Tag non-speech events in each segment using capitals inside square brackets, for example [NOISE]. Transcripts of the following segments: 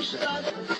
no sense.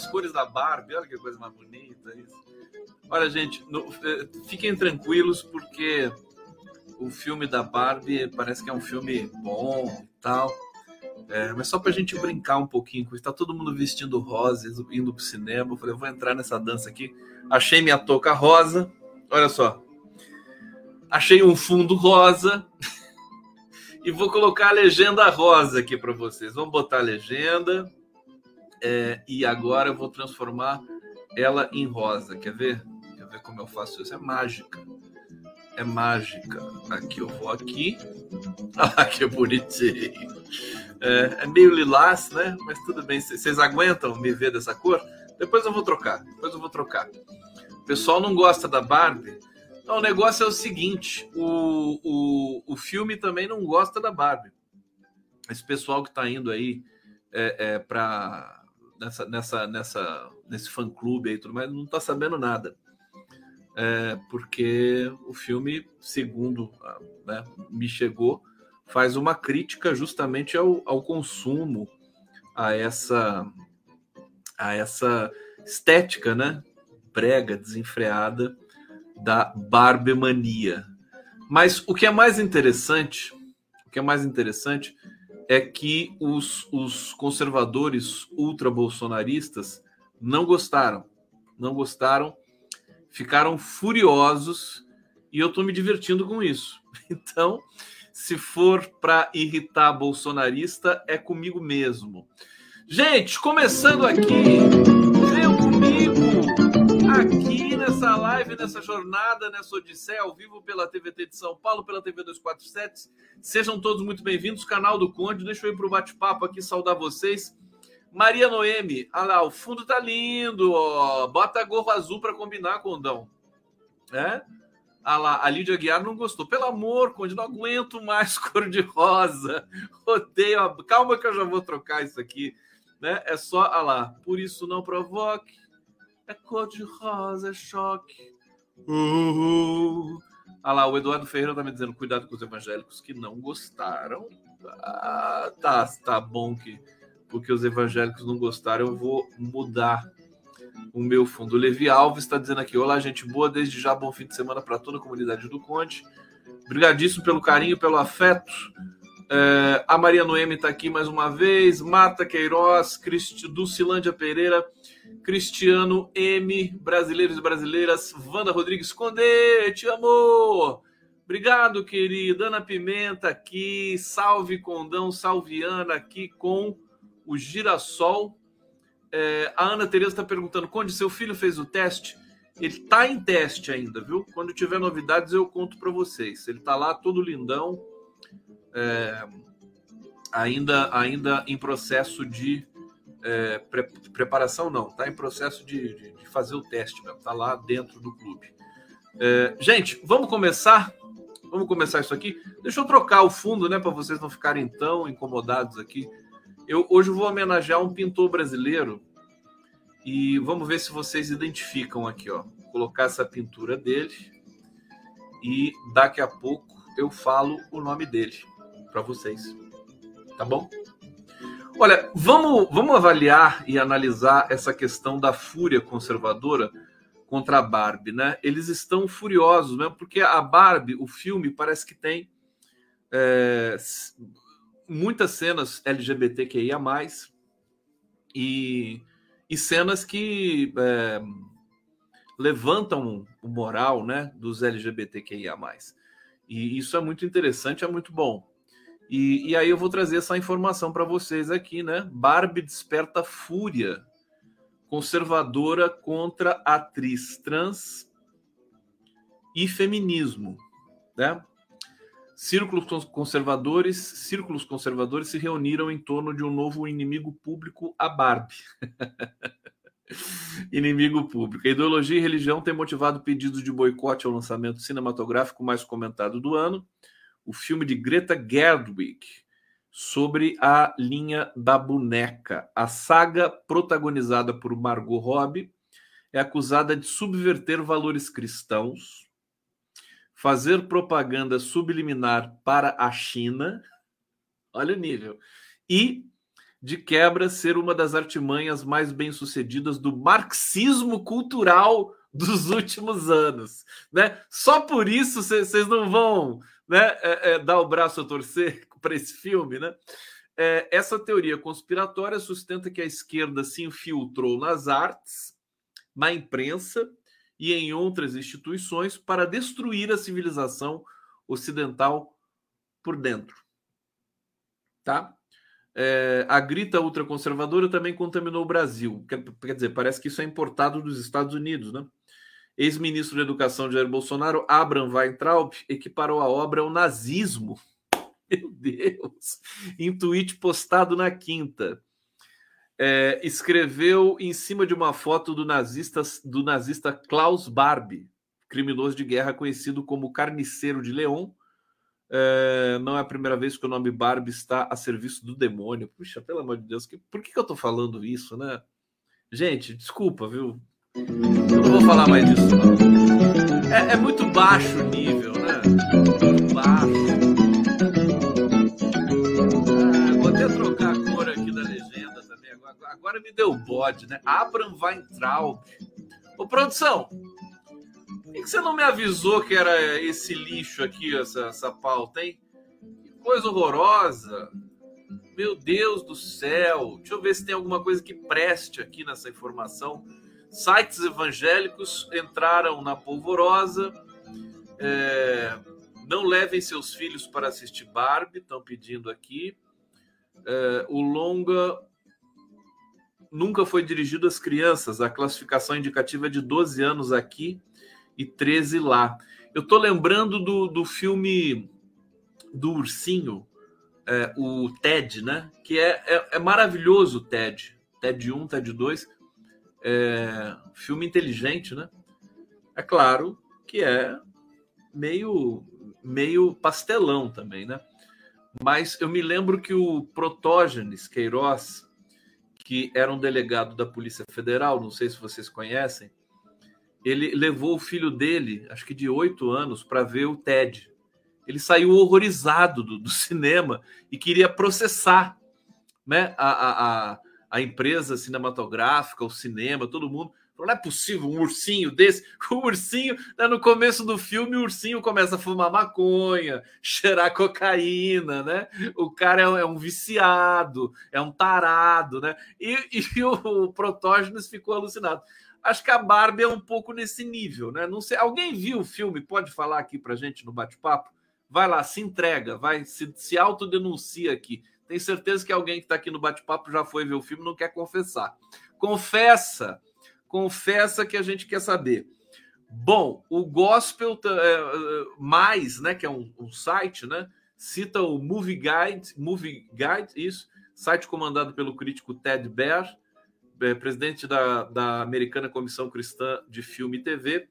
A gente nas cores da Barbie, olha que coisa mais bonita isso. Olha, gente, no, eh, fiquem tranquilos porque o filme da Barbie parece que é um filme bom e tal. É, mas só pra gente brincar um pouquinho com isso. Tá todo mundo vestindo rosa, indo pro cinema. Eu falei, eu vou entrar nessa dança aqui. Achei minha touca rosa. Olha só. Achei um fundo rosa. [LAUGHS] e vou colocar a legenda rosa aqui para vocês. Vamos botar a legenda. É, e agora eu vou transformar ela em rosa. Quer ver? Quer ver como eu faço isso? É mágica. É mágica. Aqui eu vou aqui. [LAUGHS] Ah, que bonitinho. É, é meio lilás, né? Mas tudo bem. Vocês aguentam me ver dessa cor? Depois eu vou trocar. Depois eu vou trocar. O pessoal não gosta da Barbie então, o negócio é o seguinte: o, o, o filme também não gosta da Barbie. Esse pessoal que está indo aí é, é para nessa, nessa, nessa, nesse fã clube aí tudo mais, não está sabendo nada. É, porque o filme, segundo né, me chegou, faz uma crítica justamente ao, ao consumo, a essa, a essa estética, né? Brega, desenfreada da barbemania. Mas o que é mais interessante, o que é mais interessante é que os, os conservadores ultra-bolsonaristas não gostaram. Não gostaram, ficaram furiosos e eu estou me divertindo com isso. [LAUGHS] Então, se for para irritar bolsonarista, é comigo mesmo. Gente, começando aqui, live, nessa jornada, nessa odisseia ao vivo pela TVT de São Paulo, pela TV 247. Sejam todos muito bem-vindos, canal do Conde. Deixa eu ir para o bate-papo aqui, saudar vocês. Maria Noemi, olha lá, o fundo tá lindo, ó. Bota gorro azul para combinar, Condão. É? Ah lá, a Lídia Guiar não gostou. Pelo amor, Conde, não aguento mais [LAUGHS] cor de rosa. Odeio. Calma que eu já vou trocar isso aqui. Né? É só, ah lá, por isso não provoque é cor de rosa, é choque. Uhul. Ah lá, o Eduardo Ferreira tá me dizendo: cuidado com os evangélicos que não gostaram. Ah, tá, tá bom que porque os evangélicos não gostaram, eu vou mudar o meu fundo. O Levi Alves está dizendo aqui: Olá, gente boa, desde já bom fim de semana para toda a comunidade do Conte. Obrigadíssimo pelo carinho, pelo afeto. É, a Maria Noemi está aqui mais uma vez. Marta Queiroz, Cristi, Dulcilândia Pereira. Cristiano M, brasileiros e brasileiras, Wanda Rodrigues Conde, te amo! Obrigado, querida. Ana Pimenta aqui, salve Condão, salve Ana aqui com o Girassol. É, a Ana Tereza está perguntando: Conde, seu filho fez o teste? Ele está em teste ainda, viu? Quando tiver novidades, eu conto para vocês. Ele está lá todo lindão, é, ainda, ainda em processo de é, pre preparação não, está em processo de, de, de, fazer o teste, está lá dentro do clube. É, gente, vamos começar? Vamos começar isso aqui. Deixa eu trocar o fundo, né, para vocês não ficarem tão incomodados aqui. Eu hoje vou homenagear um pintor brasileiro e vamos ver se vocês identificam aqui, ó. Vou colocar essa pintura dele e daqui a pouco eu falo o nome dele para vocês. Tá bom? Olha, vamos, vamos avaliar e analisar essa questão da fúria conservadora contra a Barbie, né? Eles estão furiosos mesmo, porque a Barbie, o filme, parece que tem é, muitas cenas LGBTQIA, e, e cenas que é, levantam o moral né, dos LGBTQIA. E isso é muito interessante, é muito bom. E, e aí eu vou trazer essa informação para vocês aqui, né? Barbie desperta fúria conservadora contra atriz trans e feminismo, né? Círculos conservadores, círculos conservadores se reuniram em torno de um novo inimigo público, a Barbie. [LAUGHS] inimigo público. A ideologia e religião têm motivado pedidos de boicote ao lançamento cinematográfico mais comentado do ano, o filme de Greta Gerwig sobre a linha da boneca. A saga, protagonizada por Margot Robbie, é acusada de subverter valores cristãos fazer propaganda subliminar para a China, [LAUGHS] olha o nível, e de quebra ser uma das artimanhas mais bem-sucedidas do marxismo cultural dos [LAUGHS] últimos anos, né? Só por isso vocês não vão, né, é, é, dar o braço a torcer [LAUGHS] para esse filme, né? É, essa teoria conspiratória sustenta que a esquerda se infiltrou nas artes, na imprensa e em outras instituições para destruir a civilização ocidental por dentro. Tá? É, a grita ultraconservadora também contaminou o Brasil. Quer, quer, dizer, parece que isso é importado dos Estados Unidos, né? Ex-ministro da Educação de Jair Bolsonaro, Abraham Weintraub, equiparou a obra ao nazismo. [LAUGHS] Meu Deus! Em tweet postado na quinta é, escreveu em cima de uma foto do nazista, do nazista Klaus Barbie, criminoso de guerra conhecido como Carniceiro de Leão. É, não é a primeira vez que o nome Barbie está a serviço do demônio. Puxa, pelo amor de Deus, que, por que, que eu estou falando isso, né? Gente, desculpa, viu? Eu não vou falar mais disso, não. É, é muito baixo o nível, né? Muito baixo. agora me deu bode, né? Abraham Weintraub. Ô, produção, por que você não me avisou que era esse lixo aqui, essa, essa pauta, hein? Que coisa horrorosa. Meu Deus do céu. Deixa eu ver se tem alguma coisa que preste aqui nessa informação. Sites evangélicos entraram na polvorosa. É, não levem seus filhos para assistir Barbie, estão pedindo aqui. É, o longa nunca foi dirigido às crianças. A classificação indicativa é de 12 anos aqui e 13 lá. Eu tô lembrando do, do filme do ursinho, é, o Ted, né? Que é, é, é, maravilhoso o Ted. Ted 1, Ted 2. É, filme inteligente, né? É claro que é meio, meio pastelão também, né? Mas eu me lembro que o Protógenes Queiroz, que era um delegado da Polícia Federal, não sei se vocês conhecem, ele levou o filho dele, acho que de oito anos, para ver o TED. Ele saiu horrorizado do, do cinema e queria processar né, a, a, a, empresa cinematográfica, o cinema, todo mundo, não é possível um ursinho desse. [LAUGHS] O ursinho, né, no começo do filme, o ursinho começa a fumar maconha, cheirar cocaína, né? O cara é, é um viciado, é um tarado, né? E, [LAUGHS] e o, o Protógenes ficou alucinado. Acho que a Barbie é um pouco nesse nível, né? Não sei. Alguém viu o filme? Pode falar aqui pra gente no bate-papo? Vai lá, se entrega, vai, se, se autodenuncia aqui. Tenho certeza que alguém que está aqui no bate-papo já foi ver o filme e não quer confessar. Confessa confessa que a gente quer saber. Bom, o Gospel é, é, Mais, né, que é um, um, site, né, cita o Movie Guide, Movie Guide, isso, site comandado pelo crítico Ted Baer, é, presidente da, da Americana Comissão Cristã de Filme e TV,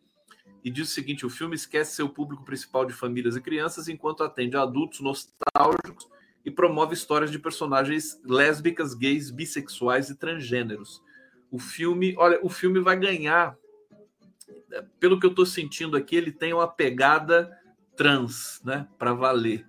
e diz o seguinte: o filme esquece seu público principal de famílias e crianças enquanto atende adultos nostálgicos e promove histórias de personagens lésbicas, gays, bissexuais e transgêneros. O filme, olha, o filme vai ganhar, pelo que eu estou sentindo aqui, ele tem uma pegada trans, né, para valer.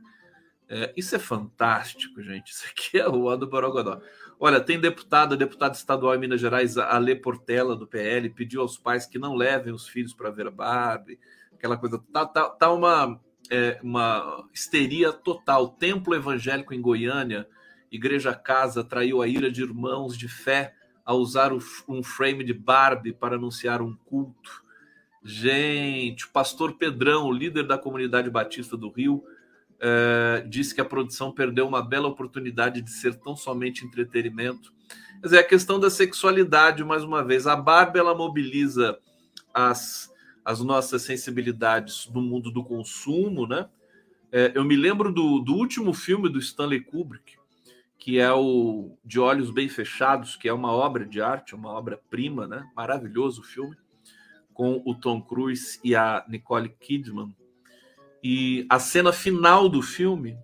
É, isso é fantástico, gente. Isso aqui é o do Borogodó. Olha, tem deputada, deputada estadual em Minas Gerais, Alê Portela, do PL, pediu aos pais que não levem os filhos para ver Barbie, aquela coisa. Tá, tá, tá uma, é, uma histeria total. Templo evangélico em Goiânia, Igreja Casa, traiu a ira de irmãos de fé a usar um frame de Barbie para anunciar um culto. Gente, o pastor Pedrão, líder da comunidade batista do Rio, é, disse que a produção perdeu uma bela oportunidade de ser tão somente entretenimento. Quer dizer, a questão da sexualidade, mais uma vez, a Barbie ela mobiliza as, as nossas sensibilidades do mundo do consumo, né? É, eu me lembro do, do último filme do Stanley Kubrick, que é o De Olhos Bem Fechados, que é uma obra de arte, uma obra-prima, né? Maravilhoso filme, com o Tom Cruise e a Nicole Kidman. E a cena final do filme.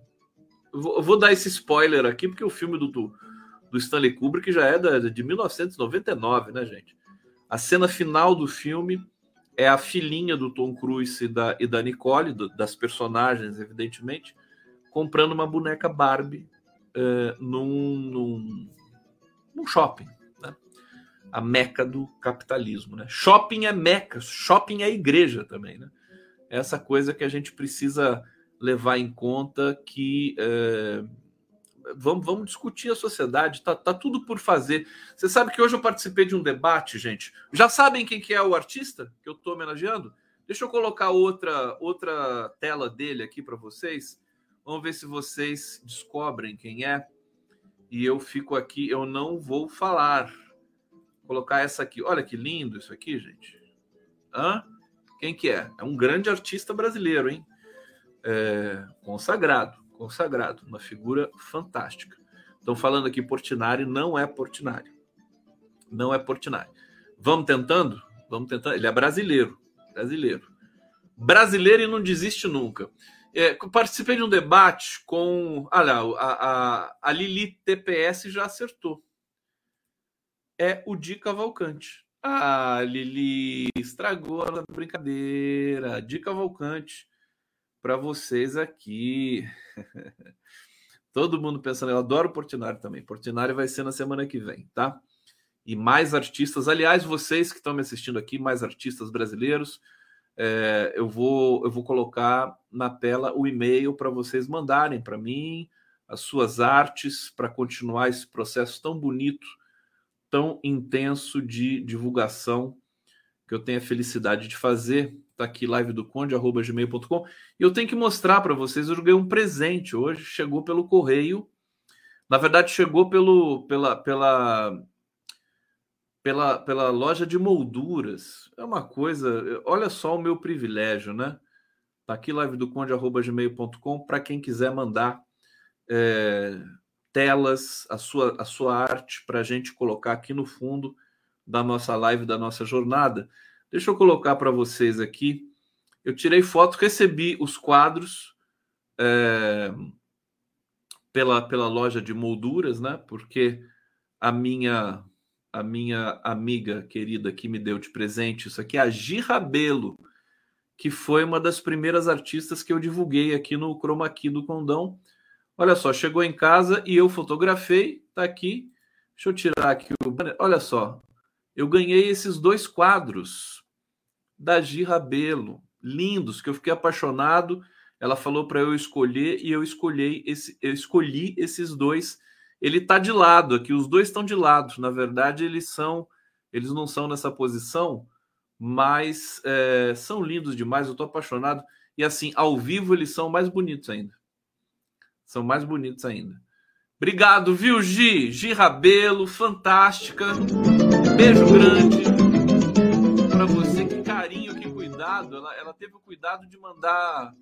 Eu vou, dar esse spoiler aqui, porque o filme do, do Stanley Kubrick já é da, de 1999, né, gente? A cena final do filme é a filhinha do Tom Cruise e da, e da Nicole, do, das personagens, evidentemente, comprando uma boneca Barbie uh, num, num, num, shopping. Né? A meca do capitalismo. Né? Shopping é meca, shopping é igreja também. Né? essa coisa que a gente precisa levar em conta que é, vamos, vamos discutir a sociedade, tá, tá tudo por fazer. Você sabe que hoje eu participei de um debate, gente. Já sabem quem que é o artista que eu estou homenageando? Deixa eu colocar outra, outra tela dele aqui para vocês. Vamos ver se vocês descobrem quem é. E eu fico aqui, eu não vou falar. Vou colocar essa aqui. Olha que lindo isso aqui, gente. Hã? Quem que é? É um grande artista brasileiro, hein? É, consagrado, consagrado, uma figura fantástica. Estão falando aqui Portinari, não é Portinari. Não é Portinari. Vamos tentando? Vamos tentando. Ele é brasileiro, brasileiro. Brasileiro e não desiste nunca. É, participei de um debate com. Olha, a, a, a Lili TPS já acertou. É o Di Cavalcante. Ah, Lili, estragou a brincadeira. Dica Volcante para vocês aqui. [LAUGHS] Todo mundo pensando, eu adoro Portinari também. Portinari vai ser na semana que vem, tá? E mais artistas. Aliás, vocês que estão me assistindo aqui, mais artistas brasileiros, é, eu, vou, eu vou colocar na tela o e-mail para vocês mandarem para mim as suas artes para continuar esse processo tão bonito tão intenso de divulgação que eu tenho a felicidade de fazer. Tá aqui live do conde arroba gmail.com. E eu tenho que mostrar para vocês, eu ganhei um presente hoje, chegou pelo correio. Na verdade, chegou pelo pela pela pela, pela loja de molduras. É uma coisa, olha só o meu privilégio, né? Tá aqui live do conde arroba gmail.com para quem quiser mandar é, telas, a sua, a sua arte para a gente colocar aqui no fundo da nossa live, da nossa jornada. Deixa eu colocar para vocês aqui. Eu tirei foto, recebi os quadros é, pela, pela loja de molduras, né? Porque a minha a minha amiga querida que me deu de presente isso aqui, a Gi Rabelo, que foi uma das primeiras artistas que eu divulguei aqui no Chroma Key do Condão. Olha só, chegou em casa e eu fotografei, tá aqui. Deixa eu tirar aqui o banner. Olha só, eu ganhei esses dois quadros da Gi Rabelo, lindos, que eu fiquei apaixonado. Ela falou para eu escolher e eu escolhi esse, eu escolhi esses dois. Ele tá de lado aqui, os dois estão de lado. Na verdade, eles são, eles não são nessa posição, mas é, são lindos demais. Eu tô apaixonado e assim, ao vivo eles são mais bonitos ainda. São mais bonitos ainda. Obrigado, viu, Gi? Gi Rabelo, fantástica. Beijo grande para você. Que carinho, que cuidado. Ela, ela teve o cuidado de mandar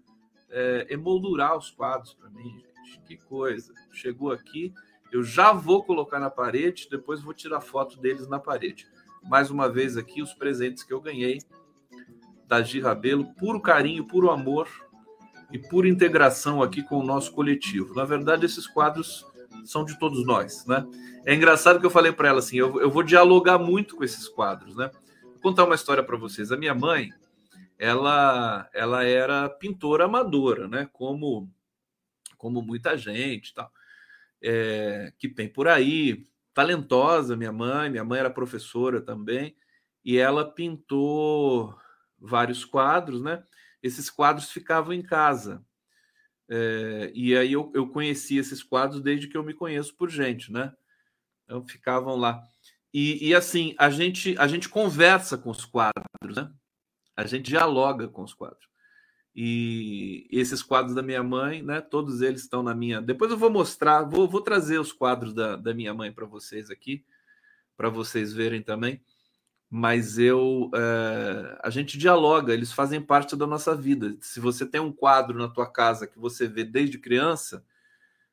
é, emoldurar os quadros para mim, gente. Que coisa. Chegou aqui, eu já vou colocar na parede, depois vou tirar foto deles na parede. Mais uma vez aqui, os presentes que eu ganhei da Gi Rabelo. Puro carinho, puro amor e por integração aqui com o nosso coletivo. Na verdade, esses quadros são de todos nós, né? É engraçado que eu falei para ela assim, eu, eu vou dialogar muito com esses quadros, né? Vou contar uma história para vocês. A minha mãe, ela, ela era pintora amadora, né? Como, como muita gente, tal, é, que tem por aí, talentosa, minha mãe. Minha mãe era professora também e ela pintou vários quadros, né? Esses quadros ficavam em casa. É, e aí eu, eu conheci esses quadros desde que eu me conheço por gente, né? Então ficavam lá. E, e assim, a gente, a gente conversa com os quadros, né? A gente dialoga com os quadros. E esses quadros da minha mãe, né? Todos eles estão na minha. Depois eu vou mostrar, vou, vou trazer os quadros da, da minha mãe para vocês aqui, para vocês verem também mas eu é, a gente dialoga, eles fazem parte da nossa vida. Se você tem um quadro na tua casa que você vê desde criança,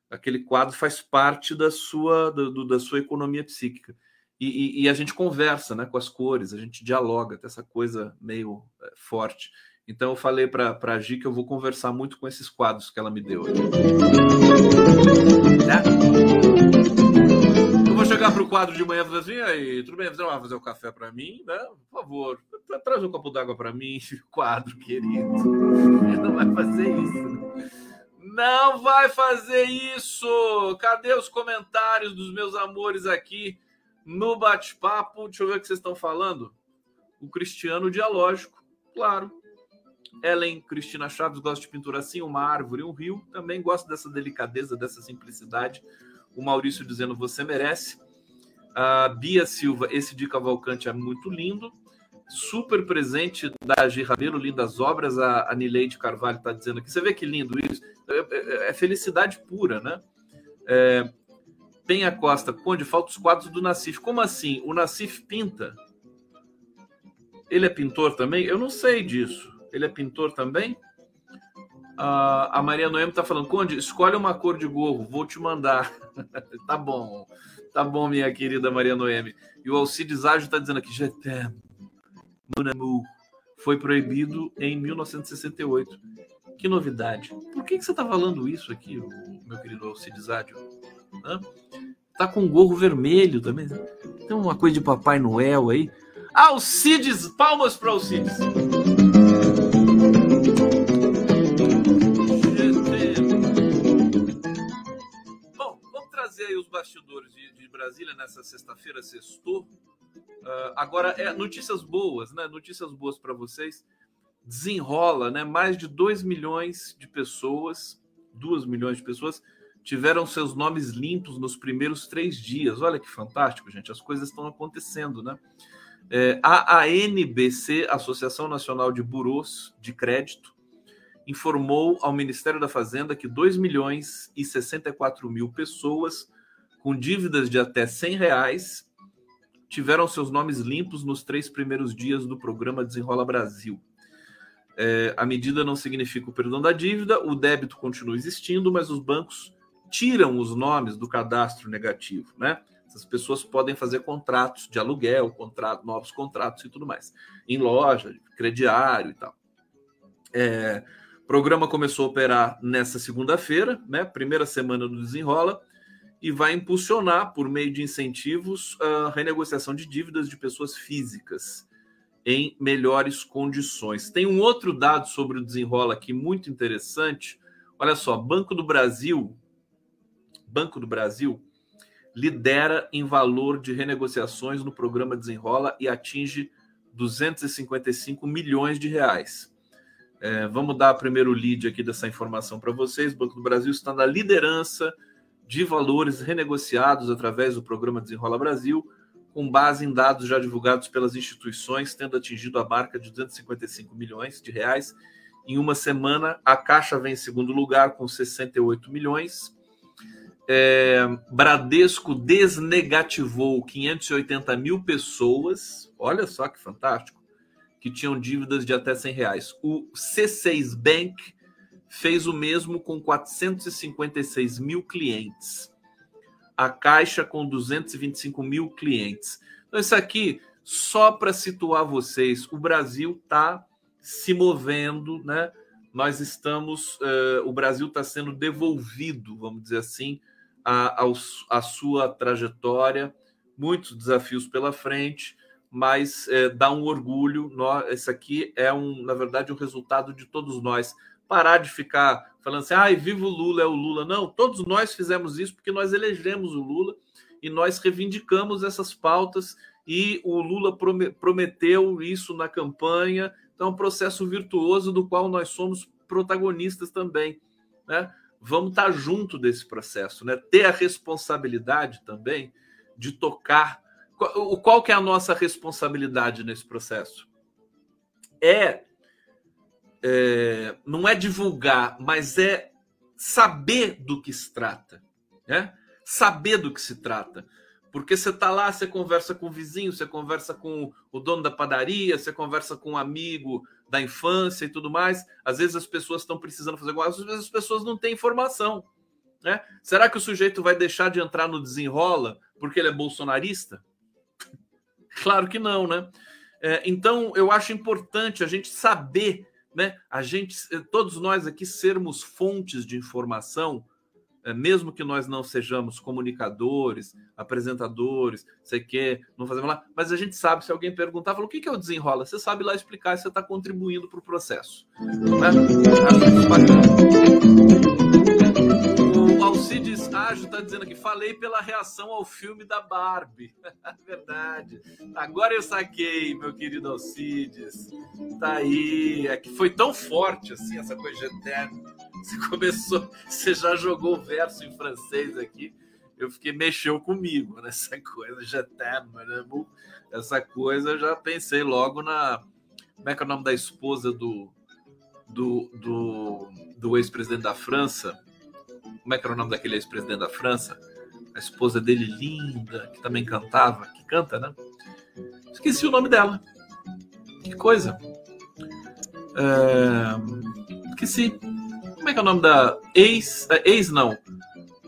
aquele quadro faz parte da sua do, da sua economia psíquica. E, e, e, a gente conversa né, com as cores, a gente dialoga, tem essa coisa meio é, forte. Então eu falei para a Gi que eu vou conversar muito com esses quadros que ela me deu. Eu vou chegar para o quadro de manhã e falar assim, aí, tudo bem, você vai fazer o um café para mim, né? Por favor, traz um copo d'água para mim, [LAUGHS] quadro querido. Ele [LAUGHS] não vai fazer isso. Né? Não vai fazer isso! Cadê os comentários dos meus amores aqui no bate-papo? Deixa eu ver o que vocês estão falando. O Cristiano Dialógico, claro. Ellen Cristina Chaves gosta de pintura assim, uma árvore, um rio. Também gosta dessa delicadeza, dessa simplicidade. O Maurício dizendo você merece. A Bia Silva, esse de Cavalcante é muito lindo. Super presente da G. Rabelo, lindas obras. A, a Nileide Carvalho está dizendo aqui. Você vê que lindo isso? É, é, é felicidade pura, né? É, Penha Costa, Conde, falta os quadros do Nassif. Como assim? O Nassif pinta? Ele é pintor também? Eu não sei disso. Ele é pintor também? Uh, a Maria Noemi está falando, Conde, escolhe uma cor de gorro, vou te mandar. [LAUGHS] tá bom, tá bom, minha querida Maria Noemi. E o Alcides Ágio está dizendo aqui, Jetem, mon amour, foi proibido em 1968. Que novidade. Por que, que você está falando isso aqui, meu querido Alcides Ágio? Tá com gorro vermelho também. Tem uma coisa de Papai Noel aí. Alcides, palmas para Alcides. Bastidores de, de Brasília nessa sexta-feira, sextou. Uh, agora, é notícias boas, né? Notícias boas para vocês. Desenrola, né? Mais de 2 milhões de pessoas, 2 milhões de pessoas, tiveram seus nomes limpos nos primeiros três dias. Olha que fantástico, gente. As coisas estão acontecendo, né? É, a ANBC, Associação Nacional de Buros de Crédito, informou ao Ministério da Fazenda que 2 milhões e 64 mil pessoas com dívidas de até 100 reais tiveram seus nomes limpos nos três primeiros dias do programa Desenrola Brasil. É, a medida não significa o perdão da dívida, o débito continua existindo, mas os bancos tiram os nomes do cadastro negativo, né? Essas pessoas podem fazer contratos de aluguel, contrato, novos contratos e tudo mais, em loja, crediário e tal. É, o programa começou a operar nessa segunda-feira, né? Primeira semana do Desenrola, e vai impulsionar, por meio de incentivos, a renegociação de dívidas de pessoas físicas em melhores condições. Tem um outro dado sobre o Desenrola aqui muito interessante. Olha só, Banco do Brasil, Banco do Brasil lidera em valor de renegociações no programa Desenrola e atinge 255 milhões de reais. É, vamos dar primeiro o lead aqui dessa informação para vocês. O Banco do Brasil está na liderança de valores renegociados através do programa Desenrola Brasil, com base em dados já divulgados pelas instituições, tendo atingido a marca de 255 milhões de reais. Em uma semana, a Caixa vem em segundo lugar com 68 milhões. É, Bradesco desnegativou 580 mil pessoas. Olha só que fantástico que tinham dívidas de até 100 reais. O C6 Bank fez o mesmo com 456 mil clientes. A Caixa com 225 mil clientes. Então, isso aqui, só para situar vocês, o Brasil está se movendo, né? nós estamos, uh, o Brasil está sendo devolvido, vamos dizer assim, a, a, sua trajetória, muitos desafios pela frente, mas é, dá um orgulho. Nós, esse aqui é um, na verdade, um resultado de todos nós. Parar de ficar falando assim, ai, ah, viva o Lula, é o Lula. Não, todos nós fizemos isso porque nós elegemos o Lula e nós reivindicamos essas pautas e o Lula prometeu isso na campanha. Então, é um processo virtuoso do qual nós somos protagonistas também. Né? Vamos estar junto desse processo, né? ter a responsabilidade também de tocar. Qual, qual que é a nossa responsabilidade nesse processo? É, é não é divulgar, mas é saber do que se trata. Né? Saber do que se trata. Porque você está lá, você conversa com o vizinho, você conversa com o dono da padaria, você conversa com um amigo da infância e tudo mais. Às vezes as pessoas estão precisando fazer alguma coisa, às vezes as pessoas não têm informação. Né? Será que o sujeito vai deixar de entrar no desenrola porque ele é bolsonarista? [LAUGHS] claro que não, né? É, então eu acho importante a gente saber, né? A gente, todos nós aqui sermos fontes de informação é, mesmo que nós não sejamos comunicadores, apresentadores, sei que, não fazemos lá, mas a gente sabe, se alguém perguntar, fala, o que é o desenrola? Você sabe lá explicar, você está contribuindo para o processo. Né? O Alcides Ágio está dizendo aqui, falei pela reação ao filme da Barbie. [LAUGHS] Verdade. Agora eu saquei, meu querido Alcides. Tá aí. É que foi tão forte assim, essa coisa de eterno você [LAUGHS] começou, você já jogou o verso em francês aqui. Eu fiquei mexeu comigo nessa coisa, já tá, essa coisa, eu já pensei logo na como é que é o nome da esposa do do, do, do ex-presidente da França? Como é que era o nome daquele ex-presidente da França? A esposa dele linda, que também cantava, que canta, né? Esqueci o nome dela. Que coisa. É... Esqueci. Como é que é o nome da ex. Ex não.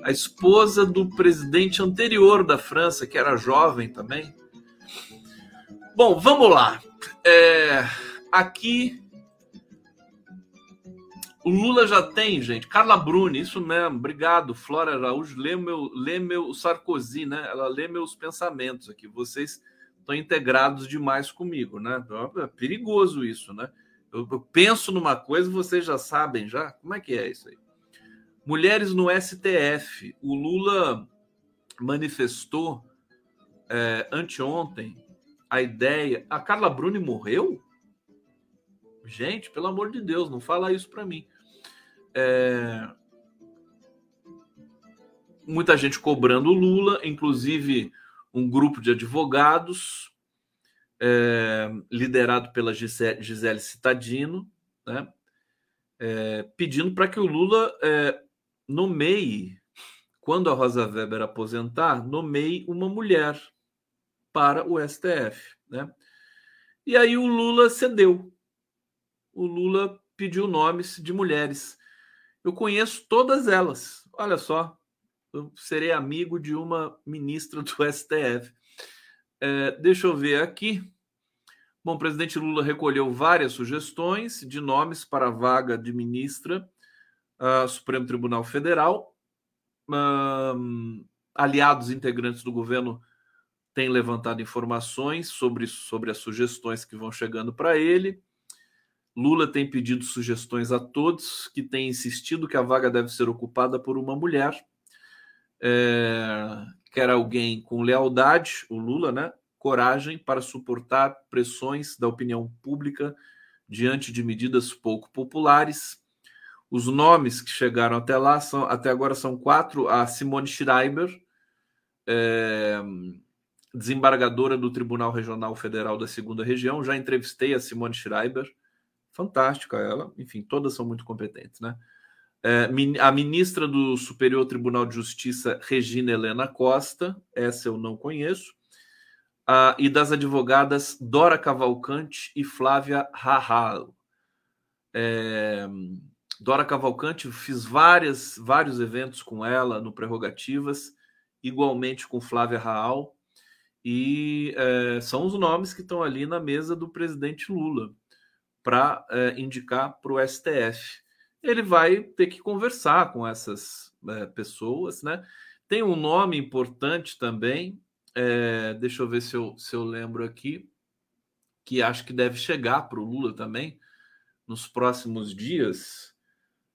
A esposa do presidente anterior da França, que era jovem também. Bom, vamos lá. É, aqui. O Lula já tem, gente. Carla Bruni, isso mesmo. Obrigado, Flora Araújo. Lê meu, lê meu Sarkozy, né? Ela lê meus pensamentos aqui. Vocês estão integrados demais comigo, né? É perigoso isso, né? Eu, eu penso numa coisa, vocês já sabem já. Como é que é isso aí? Mulheres no STF. O Lula manifestou é, anteontem a ideia. A Carla Bruni morreu? Gente, pelo amor de Deus, não fala isso para mim. É... Muita gente cobrando o Lula, inclusive um grupo de advogados é, liderado pela Gisele Citadino, né, é, pedindo para que o Lula é, nomeie, quando a Rosa Weber aposentar, nomeie uma mulher para o STF. Né? E aí o Lula cedeu. O Lula pediu nomes de mulheres. Eu conheço todas elas. Olha só, eu serei amigo de uma ministra do [LAUGHS] STF. É, deixa eu ver aqui. Bom, o presidente Lula recolheu várias sugestões de nomes para a vaga de ministra uh, Supremo Tribunal Federal. Aliados integrantes do governo têm levantado informações sobre, sobre as sugestões que vão chegando para ele. Lula tem pedido sugestões a todos, que têm insistido que a vaga deve ser ocupada por uma mulher. É, quer alguém com lealdade, o Lula, né? coragem para suportar pressões da opinião pública diante de medidas pouco populares. Os nomes que chegaram até lá são até agora são quatro: a Simone Schreiber, é, desembargadora do Tribunal Regional Federal da Segunda Região. Já entrevistei a Simone Schreiber, fantástica ela. Enfim, todas são muito competentes, né? É, a ministra do Superior Tribunal de Justiça, Regina Helena Costa, essa eu não conheço uh, e das advogadas Dora Cavalcante e Flávia Rahal. É, Dora Cavalcante, fiz várias, vários eventos com ela no Prerrogativas, igualmente com Flávia Raal, e é, são os nomes que estão ali na mesa do presidente Lula. Para é, indicar para o STF. Ele vai ter que conversar com essas é, pessoas, né? Tem um nome importante também, é, deixa eu ver se eu, se eu lembro aqui, que acho que deve chegar para o Lula também nos próximos dias.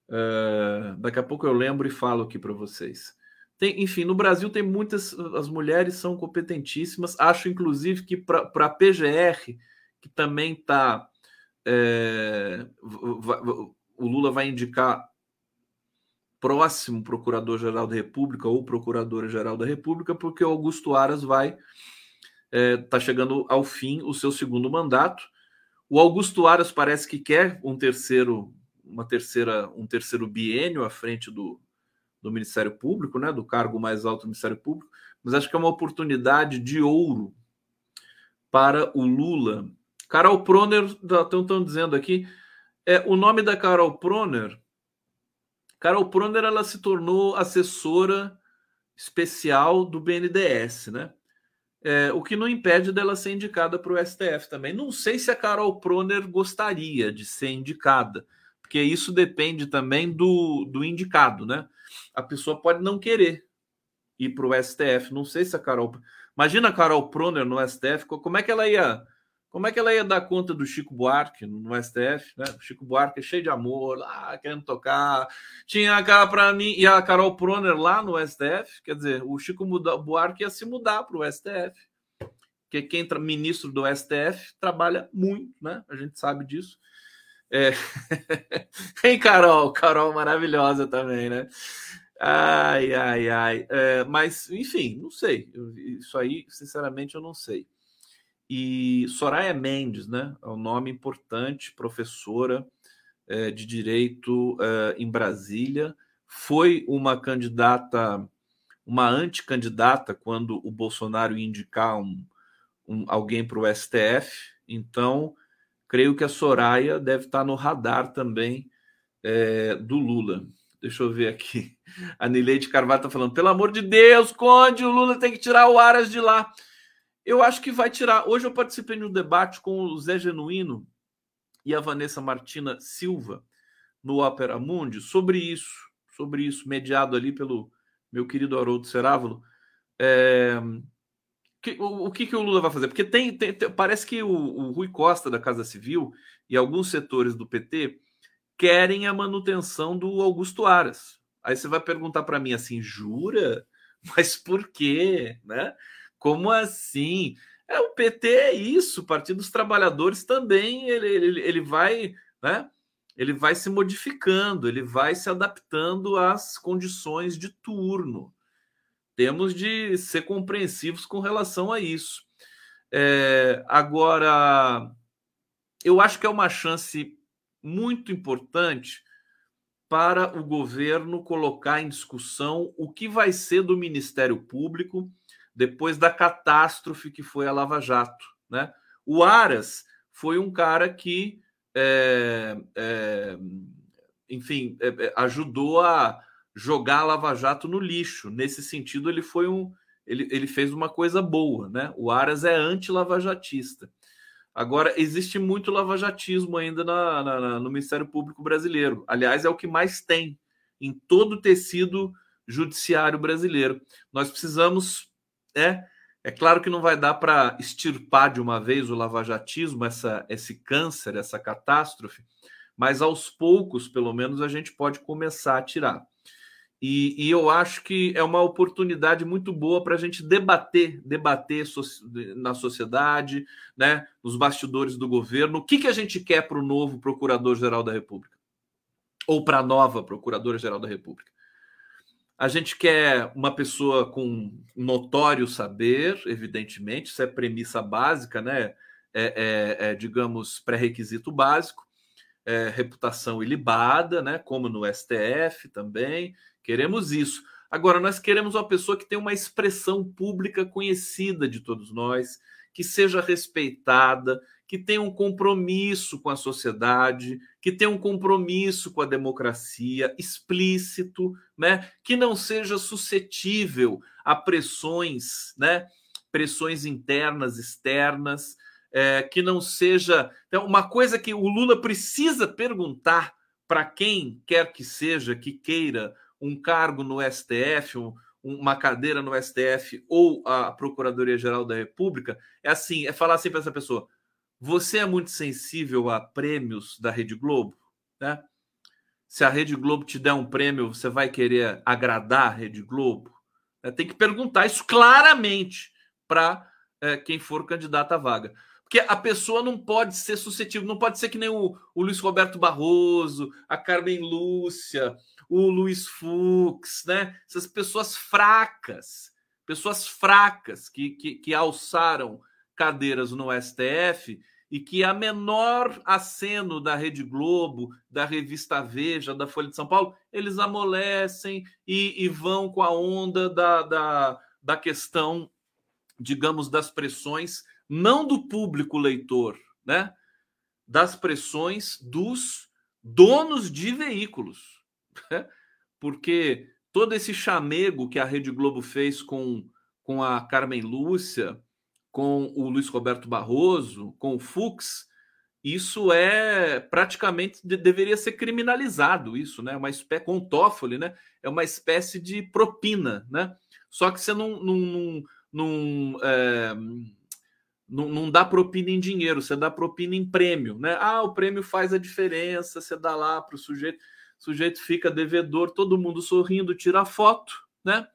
É, daqui a pouco eu lembro e falo aqui para vocês. Tem, enfim, no Brasil tem muitas. As mulheres são competentíssimas. Acho, inclusive, que para a PGR, que também está. É, o Lula vai indicar próximo Procurador-Geral da República ou Procuradora-Geral da República, porque o Augusto Aras vai estar é, tá chegando ao fim o seu segundo mandato. O Augusto Aras parece que quer um terceiro, uma terceira, um terceiro biênio à frente do, do Ministério Público, né, do cargo mais alto do Ministério Público, mas acho que é uma oportunidade de ouro para o Lula. Carol Proner, estão dizendo aqui, é, o nome da Carol Proner Carol Proner ela se tornou assessora especial do BNDES, né? É, o que não impede dela ser indicada para o STF também. Não sei se a Carol Proner gostaria de ser indicada, porque isso depende também do, do indicado, né? A pessoa pode não querer ir para o STF. Não sei se a Carol. Imagina a Carol Proner no STF, como é que ela ia como é que ela ia dar conta do Chico Buarque no STF? Né? O Chico Buarque é cheio de amor, lá querendo tocar. Tinha cara para mim e a Carol Proner lá no STF. Quer dizer, o Chico Buarque ia se mudar para o STF. Porque quem entra ministro do STF trabalha muito, né? A gente sabe disso. É... [LAUGHS] Tem Carol, Carol maravilhosa também, né? Ai, ai, ai. É, mas, enfim, não sei. Isso aí, sinceramente, eu não sei. E Soraya Mendes, né? É um nome importante, professora é, de direito é, em Brasília, foi uma candidata, uma anticandidata quando o Bolsonaro ia indicar um, um alguém para o STF. Então, creio que a Soraya deve estar no radar também é, do Lula. Deixa eu ver aqui. [LAUGHS] A Nileide Carvalho está falando: pelo amor de Deus, Conde, o Lula tem que tirar o Aras de lá. Eu acho que vai tirar. Hoje eu participei de um debate com o Zé Genuíno e a Vanessa Martina Silva no Opera Mundi sobre isso, sobre isso, mediado ali pelo meu querido Haroldo Cerávulo. É, o, o que, que o Lula vai fazer? Porque tem, tem, tem parece que o, o, Rui Costa da Casa Civil e alguns setores do PT querem a manutenção do Augusto Aras. Aí você vai perguntar para mim assim, jura? Mas por quê? Né? Como assim? É, o PT é isso, o Partido dos Trabalhadores também, ele, ele, ele vai, né? Ele vai se modificando, ele vai se adaptando às condições de turno. Temos de ser compreensivos com relação a isso. É, agora, eu acho que é uma chance muito importante para o governo colocar em discussão o que vai ser do Ministério Público depois da catástrofe que foi a Lava Jato. Né? O Aras foi um cara que, é, é, enfim, é, é, ajudou a jogar a Lava Jato no lixo. Nesse sentido, ele foi um. Ele, ele fez uma coisa boa, né? O Aras é anti-lavajatista. Agora, existe muito lavajatismo ainda na, na, no Ministério Público Brasileiro. Aliás, é o que mais tem em todo o tecido judiciário brasileiro. Nós precisamos é, é claro que não vai dar para extirpar de uma vez o lavajatismo, essa, esse câncer, essa catástrofe, mas aos poucos, pelo menos, a gente pode começar a tirar. E, e eu acho que é uma oportunidade muito boa para a gente debater, debater so, na sociedade, né, nos bastidores do governo, o que, que a gente quer para o novo Procurador-Geral da República, ou para a nova Procuradora-Geral da República. A gente quer uma pessoa com notório saber, evidentemente, isso é premissa básica, né? É, é, é digamos, pré-requisito básico. É, reputação ilibada, né? Como no STF também. Queremos isso. Agora, nós queremos uma pessoa que tenha uma expressão pública conhecida de todos nós, que seja respeitada, que tenha um compromisso com a sociedade, que tenha um compromisso com a democracia explícito, né? Que não seja suscetível a pressões, né? Pressões internas, externas, é, que não seja. Então, uma coisa que o Lula precisa perguntar para quem quer que seja que queira um cargo no STF, um, uma cadeira no STF ou a Procuradoria-Geral da República, é assim, é falar assim para essa pessoa: você é muito sensível a prêmios da Rede Globo, né? Se a Rede Globo te der um prêmio, você vai querer agradar a Rede Globo? É, tem que perguntar isso claramente para é, quem for candidato à vaga. Porque a pessoa não pode ser suscetível, não pode ser que nem o, o Luiz Roberto Barroso, a Carmen Lúcia, o Luiz Fux, né? Essas pessoas fracas, pessoas fracas que, que, que alçaram cadeiras no STF e que a menor aceno da Rede Globo, da revista Veja, da Folha de São Paulo, eles amolecem e, e vão com a onda da, da, da questão, digamos, das pressões não do público leitor, né? Das pressões dos donos de veículos. Né? Porque todo esse chamego que a Rede Globo fez com, com a Carmen Lúcia, com o Luiz Roberto Barroso, com o Fux, isso é praticamente de, deveria ser criminalizado isso, né? Uma espécie com Toffoli, né? É uma espécie de propina, né? Só que você não, não, não, não é não, não dá propina em dinheiro, você dá propina em prêmio, né? Ah, o prêmio faz a diferença, você dá lá para o sujeito, o sujeito fica devedor, todo mundo sorrindo, tira foto, né?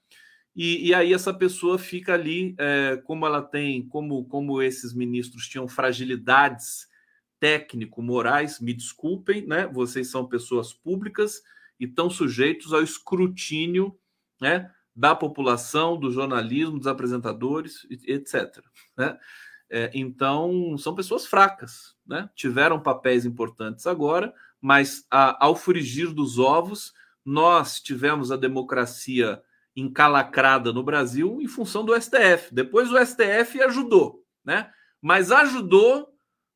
E, e aí essa pessoa fica ali, é, como ela tem, como, como esses ministros tinham fragilidades técnico-morais, me desculpem, né? Vocês são pessoas públicas e estão sujeitos ao escrutínio, né? Da população, do jornalismo, dos apresentadores, etc. Né? É, então, são pessoas fracas, né? Tiveram papéis importantes agora, mas a, ao frigir dos ovos, nós tivemos a democracia encalacrada no Brasil em função do STF. Depois o STF ajudou, né? Mas ajudou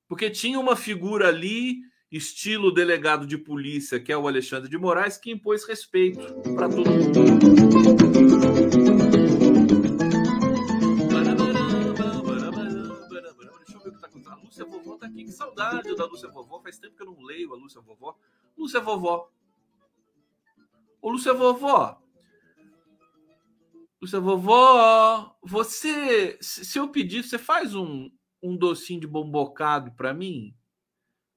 porque tinha uma figura ali, estilo delegado de polícia, que é o Alexandre de Moraes, que impôs respeito para todo mundo. Lúcia Vovó tá aqui. Que saudade da Lúcia Vovó. Faz tempo que eu não leio a Lúcia Vovó. Lúcia Vovó. Ô, Lúcia Vovó. Lúcia Vovó, você, se eu pedir, você faz um, um docinho de bombocado para mim?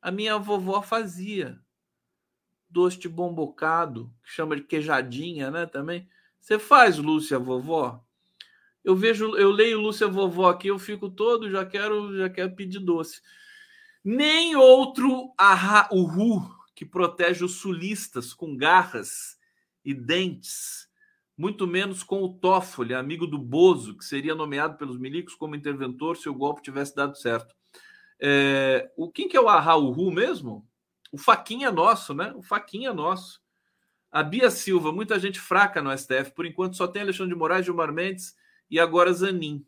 A minha vovó fazia doce de bombocado, que chama de queijadinha, né? Também. Você faz, Lúcia Vovó? Eu vejo, eu leio Lúcia Vovó aqui, eu fico todo, já quero, já quero pedir doce. Nem outro Ru que protege os sulistas com garras e dentes, muito menos com o Toffoli, amigo do Bozo, que seria nomeado pelos milicos como interventor se o golpe tivesse dado certo. É, o quem que é o Ru mesmo? O Faquinha é nosso, né? O Faquinha é nosso. A Bia Silva, muita gente fraca no STF. Por enquanto só tem Alexandre de Moraes, Gilmar Mendes e agora Zanin.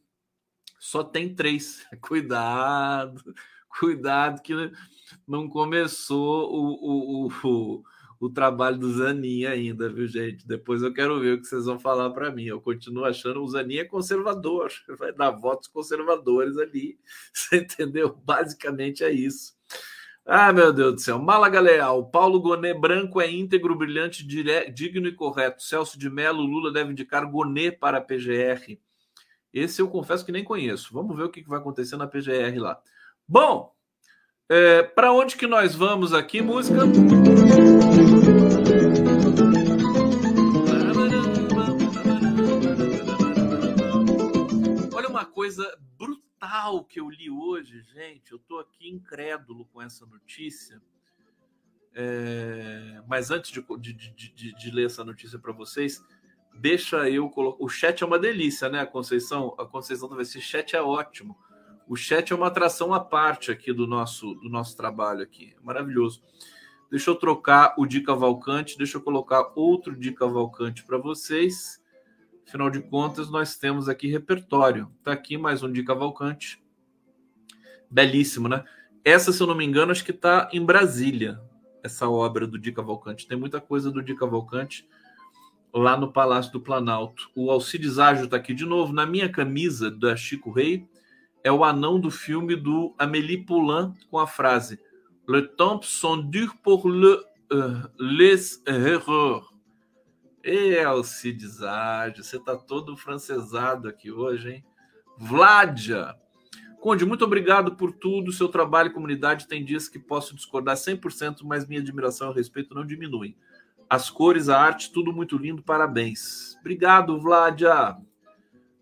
Só tem três. [LAUGHS] Cuidado, cuidado que não começou o, o, o, o, trabalho do Zanin ainda, viu, gente? Depois eu quero ver o que vocês vão falar para mim. Eu continuo achando o Zanin é conservador, [LAUGHS] vai dar votos conservadores ali. [LAUGHS] Você entendeu? Basicamente é isso. Ah, meu Deus do céu. Málaga Leal. Paulo Gonê branco é íntegro, brilhante, dire... digno e correto. Celso de Mello, Lula deve indicar Gonê para a PGR. Esse eu confesso que nem conheço. Vamos ver o que vai acontecer na PGR lá. Bom, é, para onde que nós vamos aqui, música? Coisa brutal que eu li hoje, gente. Eu estou aqui incrédulo com essa notícia. É, mas antes de, de, de, de ler essa notícia para vocês, deixa eu colocar. O chat é uma delícia, né, a Conceição? A Conceição talvez esse chat é ótimo. O chat é uma atração à parte aqui do nosso, do nosso trabalho aqui. É maravilhoso. Deixa eu trocar o Dica Cavalcante, deixa eu colocar outro Dica Cavalcante para vocês. Afinal de contas, nós temos aqui repertório. Tá aqui mais um Dica Cavalcante. Belíssimo, né? Essa, se eu não me engano, acho que está em Brasília, essa obra do Dica Cavalcante. Tem muita coisa do Dica Cavalcante lá no Palácio do Planalto. O Alcides Ágio está aqui de novo. Na minha camisa da Chico Rei, é o anão do filme do Amélie Poulain com a frase Le temps sont durs pour le, uh, les erreurs. E Alcides Age, você tá todo francesado aqui hoje, hein? Vládia. Conde, muito obrigado por tudo. Seu trabalho e comunidade tem dias que posso discordar 100%, mas minha admiração e respeito não diminuem. As cores, a arte, tudo muito lindo. Parabéns. Obrigado, Vládia.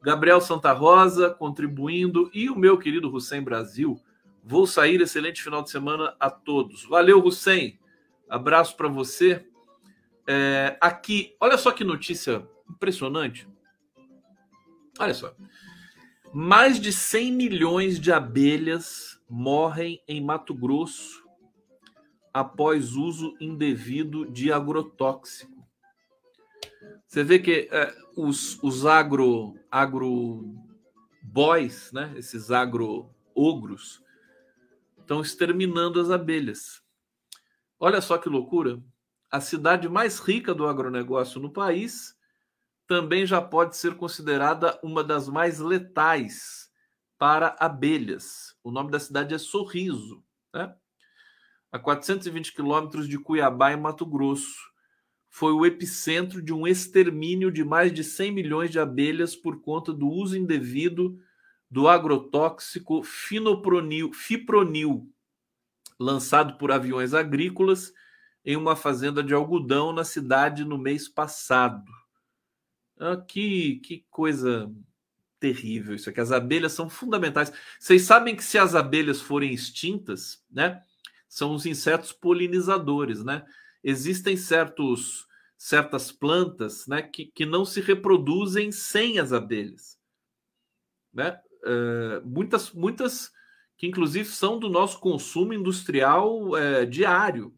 Gabriel Santa Rosa contribuindo e o meu querido Hussein Brasil. Vou sair. Excelente final de semana a todos. Valeu, Hussein. Abraço para você. É, aqui, olha só que notícia impressionante. Olha só. Mais de 100 milhões de abelhas morrem em Mato Grosso após uso indevido de agrotóxico. Você vê que é, os, os agro, agro boys, né, esses agro ogros, estão exterminando as abelhas. Olha só que loucura. A cidade mais rica do agronegócio no país também já pode ser considerada uma das mais letais para abelhas. O nome da cidade é Sorriso, né? a 420 quilômetros de Cuiabá, em Mato Grosso. Foi o epicentro de um extermínio de mais de 100 milhões de abelhas por conta do uso indevido do agrotóxico finopronil, fipronil, lançado por aviões agrícolas em uma fazenda de algodão na cidade no mês passado. Ah, que, que coisa terrível isso aqui. As abelhas são fundamentais. Vocês sabem que se as abelhas forem extintas, né? São os insetos polinizadores, né? Existem certos certas plantas, né, que, que não se reproduzem sem as abelhas, né? Uh, muitas muitas que inclusive são do nosso consumo industrial uh, diário.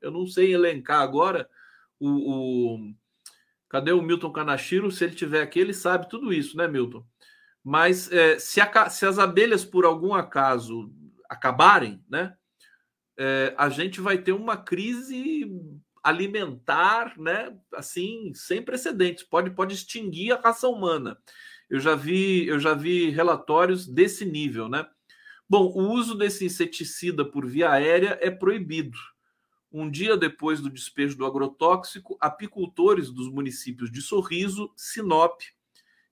Eu não sei elencar agora o, o Cadê o Milton Kanashiro? Se ele tiver aqui, ele sabe tudo isso, né, Milton? Mas é, se, a, se, as abelhas, por algum acaso, acabarem, né? É, a gente vai ter uma crise alimentar, né? Assim, sem precedentes. Pode, pode extinguir a raça humana. Eu já vi, eu já vi relatórios desse nível, né? Bom, o uso desse inseticida por via aérea é proibido. Um dia depois do despejo do agrotóxico, apicultores dos municípios de Sorriso, Sinop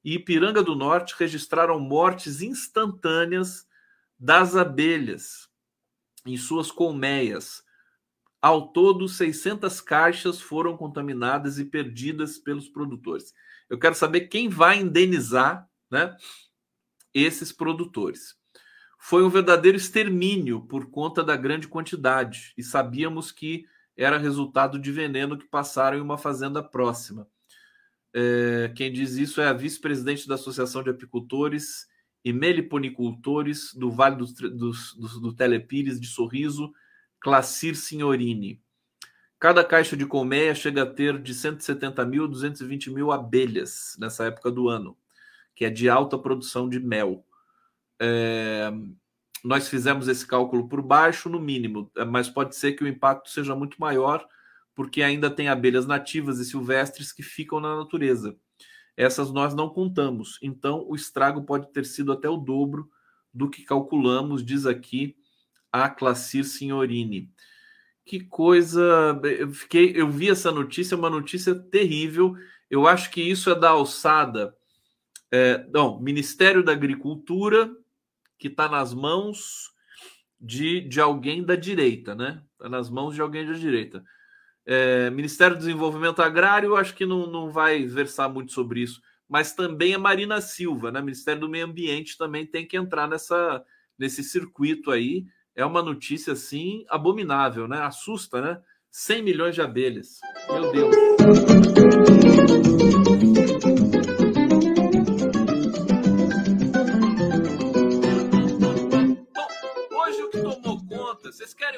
e Ipiranga do Norte registraram mortes instantâneas das abelhas em suas colmeias. Ao todo, 600 caixas foram contaminadas e perdidas pelos produtores. Eu quero saber quem vai indenizar né, esses produtores. Foi um verdadeiro extermínio por conta da grande quantidade, e sabíamos que era resultado de veneno que passaram em uma fazenda próxima. É, quem diz isso é a vice-presidente da Associação de Apicultores e Meliponicultores do Vale dos, dos, dos, do Telepires de Sorriso, Clacir Signorini. Cada caixa de colmeia chega a ter de 170 mil a 220 mil abelhas nessa época do ano, que é de alta produção de mel. É, nós fizemos esse cálculo por baixo, no mínimo, é, mas pode ser que o impacto seja muito maior, porque ainda tem abelhas nativas e silvestres que ficam na natureza. Essas nós não contamos, então o estrago pode ter sido até o dobro do que calculamos, diz aqui a Classir Signorini. Que coisa! Eu, fiquei, eu vi essa notícia, uma notícia terrível. Eu acho que isso é da alçada. É, não, Ministério da Agricultura que está nas mãos de, de alguém da direita, né? Está nas mãos de alguém da direita. É, Ministério do Desenvolvimento Agrário, acho que não, não vai versar muito sobre isso, mas também a Marina Silva, né? Ministério do Meio Ambiente também tem que entrar nessa, nesse circuito aí. É uma notícia assim abominável, né? Assusta, né? 100 milhões de abelhas. Meu Deus.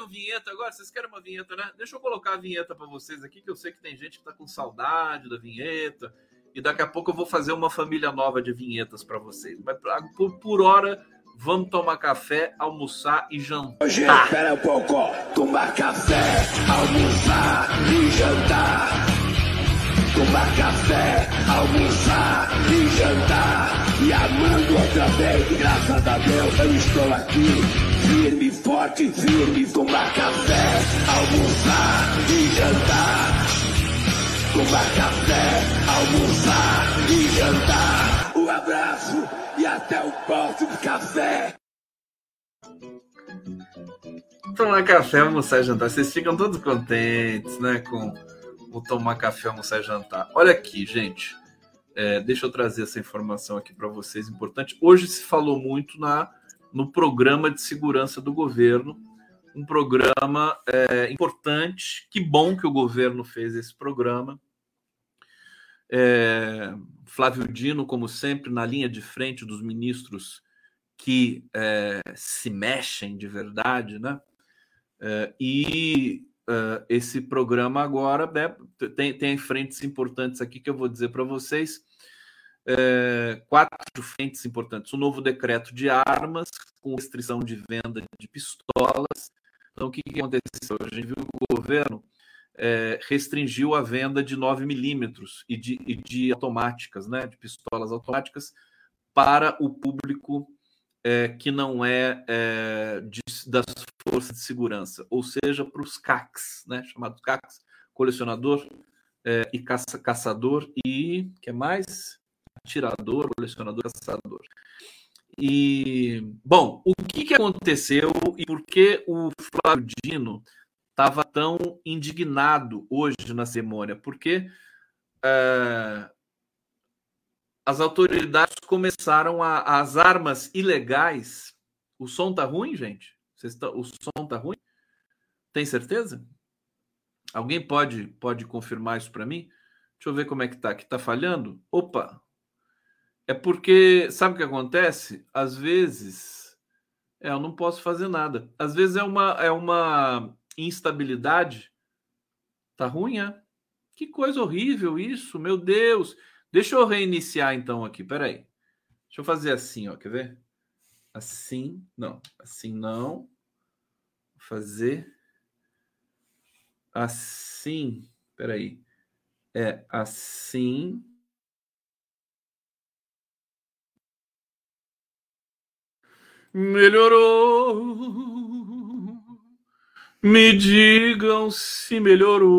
Querem uma vinheta agora? Vocês querem uma vinheta, né? Deixa eu colocar a vinheta para vocês aqui, que eu sei que tem gente que tá com saudade da vinheta. E daqui a pouco eu vou fazer uma família nova de vinhetas para vocês. Mas por, por hora, vamos tomar café, almoçar e jantar. Hoje, espera um pouco. Tomar café, almoçar e jantar. Tomar café, almoçar e jantar e amando outra vez. Graças a Deus eu estou aqui, firme, forte, firme, tomar café, almoçar e jantar. Tomar café, almoçar e jantar. Um abraço e até o próximo café. Tomar café, almoçar e jantar. Vocês ficam todos contentes, né? Com o tomar café, almoçar e jantar. Olha aqui, gente. É, deixa eu trazer essa informação aqui para vocês, importante. Hoje se falou muito na no programa de segurança do governo, um programa é, importante. Que bom que o governo fez esse programa. É, Flávio Dino, como sempre, na linha de frente dos ministros que é, se mexem de verdade, né? É, e é, esse programa agora né, tem, tem frentes importantes aqui que eu vou dizer para vocês. É, quatro frentes importantes. O novo decreto de armas, com restrição de venda de pistolas. Então, o que, que aconteceu? A gente viu que o governo é, restringiu a venda de 9 milímetros e de, e de automáticas, né, de pistolas automáticas, para o público é, que não é, é de, das forças de segurança, ou seja, para os CACs, né, chamados CACs, colecionador é, e caça, caçador e que mais atirador, colecionador, caçador. E bom, o que, que aconteceu e por que o Flávio Dino estava tão indignado hoje na cerimônia? Porque é, as autoridades começaram a, as armas ilegais. O som tá ruim, gente? O som tá ruim? Tem certeza? Alguém pode pode confirmar isso para mim? Deixa eu ver como é que tá. Que tá falhando? Opa. É porque sabe o que acontece? Às vezes é, eu não posso fazer nada. Às vezes é uma é uma instabilidade. Tá ruim, é? Que coisa horrível isso, meu Deus. Deixa eu reiniciar então aqui, peraí. Deixa eu fazer assim, ó, quer ver? Assim, não, assim não. Vou fazer assim, peraí. É assim. Melhorou. Me digam se melhorou.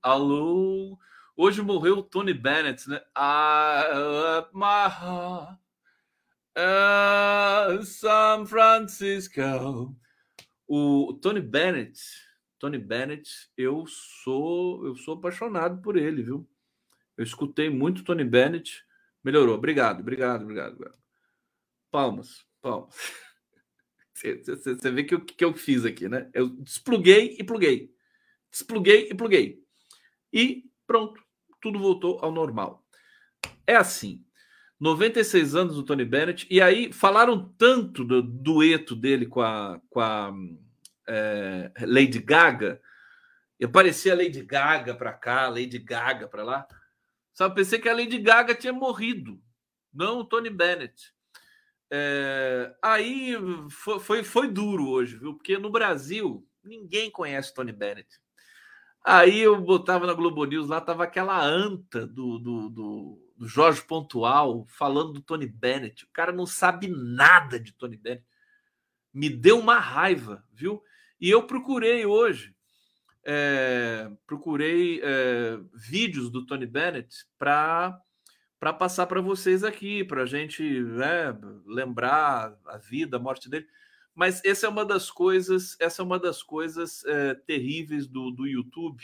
Alô? Hoje morreu o Tony Bennett, né? I up my San Francisco. O Tony Bennett, Tony Bennett, eu sou, eu sou apaixonado por ele, viu? Eu escutei muito Tony Bennett, melhorou. Obrigado, obrigado, obrigado. obrigado. Palmas, palmas. [LAUGHS] Você vê que eu, que eu fiz aqui, né? Eu despluguei e pluguei. Despluguei e pluguei. E Pronto, tudo voltou ao normal. É assim. 96 anos do Tony Bennett, e aí falaram tanto do dueto dele com a, com a é, Lady Gaga. Eu parecia Lady Gaga para cá, Lady Gaga para lá. Só pensei que a Lady Gaga tinha morrido, não o Tony Bennett. É, aí foi, foi, foi, duro hoje, viu? Porque no Brasil ninguém conhece Tony Bennett. Aí eu botava na Globo News, lá tava aquela anta do, do, do, do, Jorge Pontual falando do Tony Bennett. O cara não sabe nada de Tony Bennett. Me deu uma raiva, viu? E eu procurei hoje, é, procurei é, vídeos do Tony Bennett para para passar para vocês aqui, para a gente né, lembrar a vida, a morte dele. Mas essa é uma das coisas, essa é uma das coisas é, terríveis do, do YouTube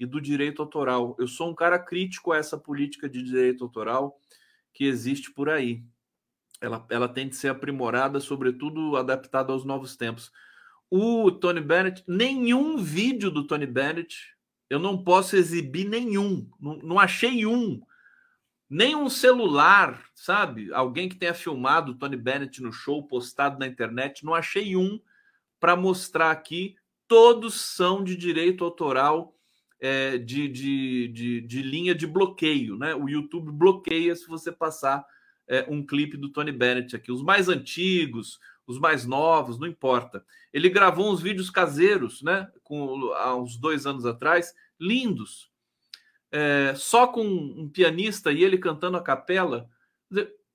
e do direito autoral. Eu sou um cara crítico a essa política de direito autoral que existe por aí. Ela, ela tem de ser aprimorada, sobretudo adaptada aos novos tempos. O Tony Bennett, nenhum vídeo do Tony Bennett, eu não posso exibir nenhum, não, não achei um nem um celular, sabe? Alguém que tenha filmado Tony Bennett no show, postado na internet, não achei um para mostrar aqui. Todos são de direito autoral é, de, de, de, de, linha de bloqueio, né? O YouTube bloqueia se você passar é, um clipe do Tony Bennett aqui. Os mais antigos, os mais novos, não importa. Ele gravou uns vídeos caseiros, né? Com, há uns dois anos atrás, lindos, é, só com um pianista e ele cantando a capela.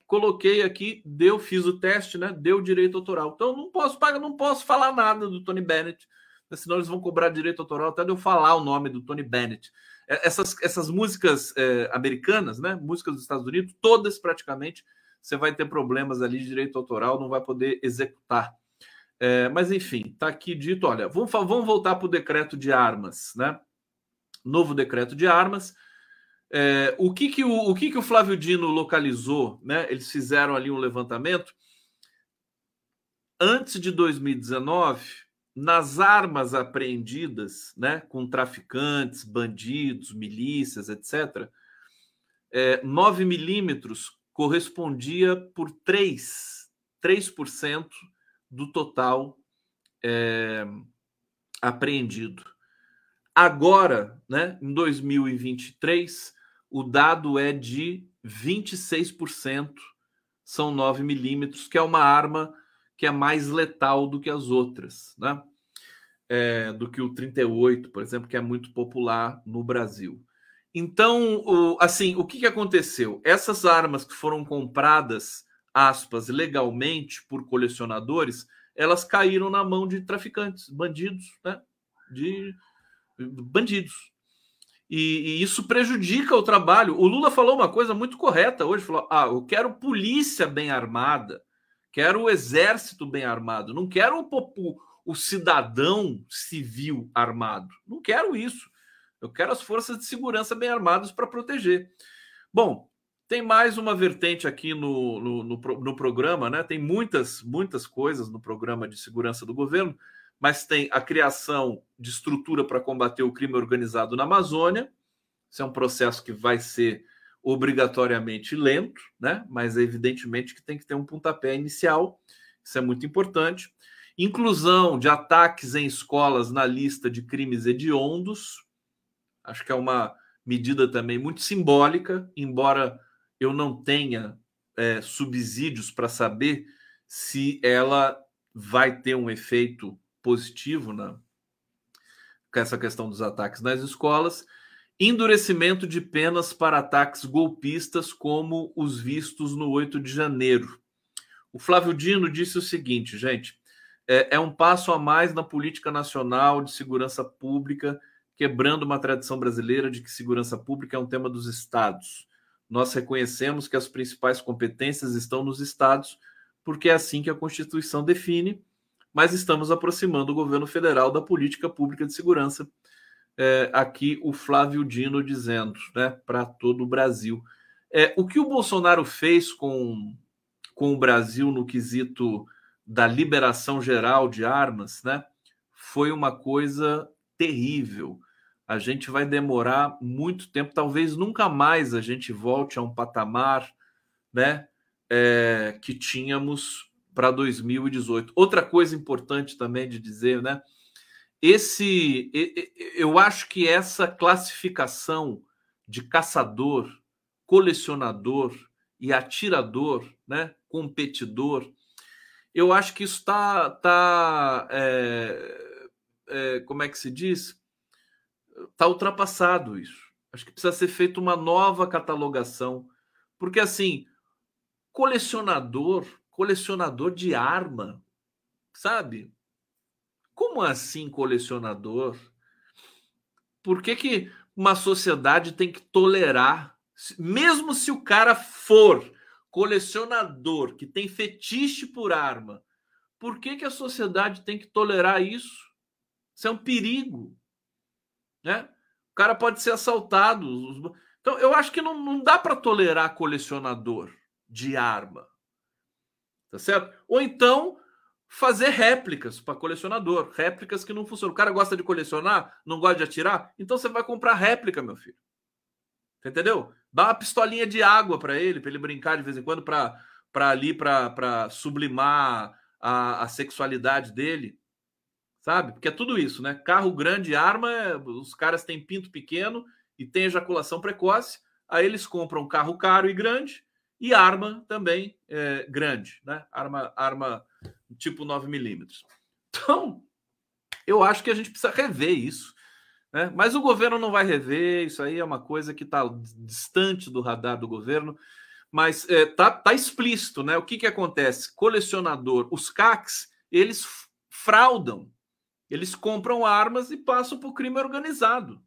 Coloquei aqui, deu, fiz o teste, né? Deu direito autoral. Então não posso pagar, não posso falar nada do Tony Bennett, senão eles vão cobrar direito autoral até de eu falar o nome do Tony Bennett. É, essas, essas músicas é, americanas, né? Músicas dos Estados Unidos, todas praticamente você vai ter problemas ali de direito autoral, não vai poder executar. É, mas enfim, está aqui dito: olha, vamos, vamos voltar para o decreto de armas, né? Novo decreto de armas. É, o que, que o, o que, que o Flávio Dino localizou, né? Eles fizeram ali um levantamento. Antes de 2019, nas armas apreendidas, né, com traficantes, bandidos, milícias, etc., é, 9 milímetros correspondia por 3, 3% do total é, apreendido. Agora, né, em 2023, o dado é de 26%, são 9 milímetros, que é uma arma que é mais letal do que as outras, né? É, do que o 38, por exemplo, que é muito popular no Brasil. Então, o, assim, o que, que aconteceu? Essas armas que foram compradas, aspas, legalmente por colecionadores, elas caíram na mão de traficantes, bandidos, né? De bandidos. E, e, isso prejudica o trabalho. O Lula falou uma coisa muito correta hoje: falou, ah, eu quero polícia bem armada, quero o exército bem armado, não quero o, o, cidadão civil armado. Não quero isso. Eu quero as forças de segurança bem armadas para proteger. Bom, tem mais uma vertente aqui no, no, no, no, programa, né? Tem muitas, muitas coisas no programa de segurança do governo, mas tem a criação de estrutura para combater o crime organizado na Amazônia. Isso é um processo que vai ser obrigatoriamente lento, né? Mas evidentemente que tem que ter um pontapé inicial. Isso é muito importante. Inclusão de ataques em escolas na lista de crimes hediondos, Acho que é uma medida também muito simbólica, embora eu não tenha é, subsídios para saber se ela vai ter um efeito positivo na, com essa questão dos ataques nas escolas. Endurecimento de penas para ataques golpistas, como os vistos no 8 de janeiro. O Flávio Dino disse o seguinte, gente: é, é um passo a mais na política nacional de segurança pública quebrando uma tradição brasileira de que segurança pública é um tema dos estados. Nós reconhecemos que as principais competências estão nos estados, porque é assim que a Constituição define, mas estamos aproximando o governo federal da política pública de segurança. É, aqui o Flávio Dino dizendo, né, para todo o Brasil. É, o que o Bolsonaro fez com, com o Brasil no quesito da liberação geral de armas, né, foi uma coisa terrível a gente vai demorar muito tempo, talvez nunca mais a gente volte a um patamar né, é, que tínhamos para 2018. Outra coisa importante também de dizer, né? Esse, eu acho que essa classificação de caçador, colecionador e atirador, né, competidor, eu acho que isso está, tá, é, é, como é que se diz? está ultrapassado isso. Acho que precisa ser feita uma nova catalogação, porque assim, colecionador, colecionador de arma, sabe? Como assim colecionador? Por que, que uma sociedade tem que tolerar, mesmo se o cara for colecionador, que tem fetiche por arma, por que, que a sociedade tem que tolerar isso? Isso é um perigo. Né? O cara pode ser assaltado. Então, eu acho que não, não dá para tolerar colecionador de arma. Tá certo? Ou então fazer réplicas para colecionador, réplicas que não funcionam. O cara gosta de colecionar, não gosta de atirar, então você vai comprar réplica, meu filho. Você entendeu? Dá uma pistolinha de água para ele, para ele brincar de vez em quando, para ali, para sublimar a, a sexualidade dele sabe? Porque é tudo isso, né? Carro grande, arma, os caras têm pinto pequeno e tem ejaculação precoce, aí eles compram um carro caro e grande e arma também é, grande, né? Arma, arma tipo 9 milímetros. Então, eu acho que a gente precisa rever isso. Né? Mas o governo não vai rever, isso aí é uma coisa que está distante do radar do governo. Mas é, tá, tá explícito, né? O que, que acontece? Colecionador, os CACs, eles fraudam, eles compram armas e passam para o crime organizado.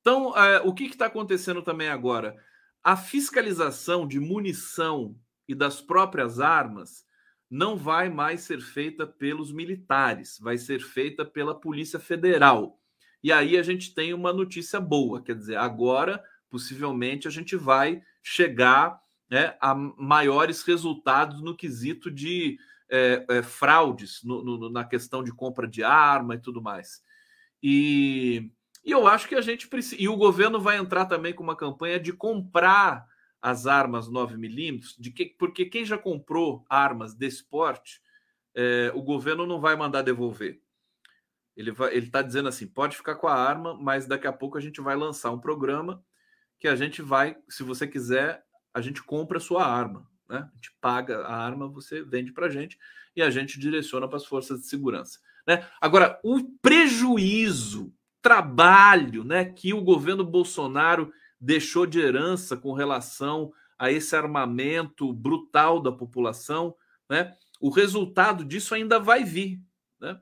Então, é, o que está acontecendo também agora? A fiscalização de munição e das próprias armas não vai mais ser feita pelos militares, vai ser feita pela Polícia Federal. E aí a gente tem uma notícia boa, quer dizer, agora possivelmente a gente vai chegar né, a maiores resultados no quesito de é, é, fraudes no, no, na questão de compra de arma e tudo mais. E, e eu acho que a gente precisa. E o governo vai entrar também com uma campanha de comprar as armas 9mm, de que, porque quem já comprou armas desse porte, é, o governo não vai mandar devolver. Ele está dizendo assim: pode ficar com a arma, mas daqui a pouco a gente vai lançar um programa que a gente vai, se você quiser, a gente compra a sua arma. Né? A gente paga a arma, você vende para a gente e a gente direciona para as forças de segurança. Né? Agora, o prejuízo, trabalho né, que o governo Bolsonaro deixou de herança com relação a esse armamento brutal da população, né? o resultado disso ainda vai vir. Né?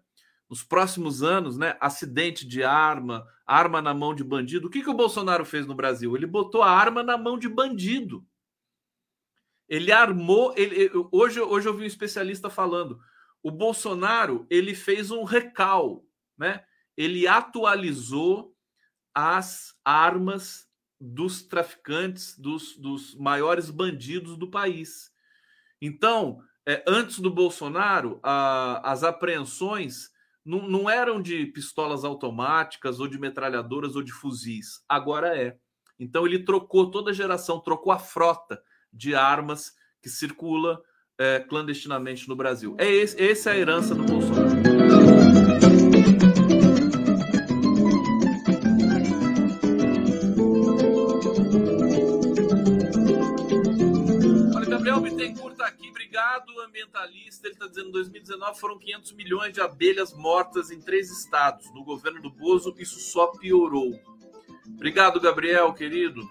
Nos próximos anos, né? acidente de arma, arma na mão de bandido. O que, que o Bolsonaro fez no Brasil? Ele botou a arma na mão de bandido. Ele armou. Ele, hoje, hoje eu vi um especialista falando. O Bolsonaro ele fez um recal, né? Ele atualizou as armas dos traficantes, dos, dos maiores bandidos do país. Então, é, antes do Bolsonaro, a, as apreensões não, não eram de pistolas automáticas ou de metralhadoras ou de fuzis. Agora é. Então ele trocou toda a geração, trocou a frota de armas que circula é, clandestinamente no Brasil. É esse, essa é a herança do Bolsonaro. Ambientalista. Ele está dizendo que em 2019 foram 500 milhões de abelhas mortas em três estados. No governo do Bozo, isso só piorou. Obrigado, Gabriel, querido.